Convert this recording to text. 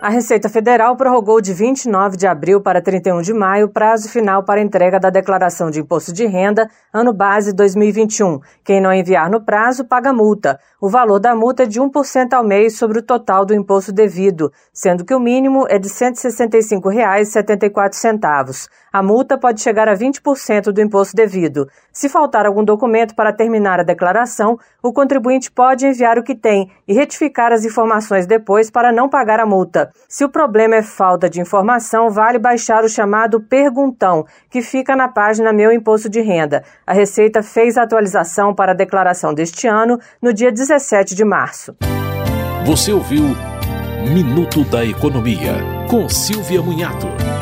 A Receita Federal prorrogou de 29 de abril para 31 de maio prazo final para entrega da declaração de imposto de renda ano base 2021. Quem não enviar no prazo paga multa. O valor da multa é de 1% ao mês sobre o total do imposto devido, sendo que o mínimo é de R$ 165,74. A multa pode chegar a 20% do imposto devido. Se faltar algum documento para terminar a declaração, o contribuinte pode enviar o que tem e retificar as informações depois para não pagar a multa. Se o problema é falta de informação, vale baixar o chamado Perguntão, que fica na página Meu Imposto de Renda. A Receita fez a atualização para a declaração deste ano no dia 17 de março. Você ouviu Minuto da Economia, com Silvia Munhato.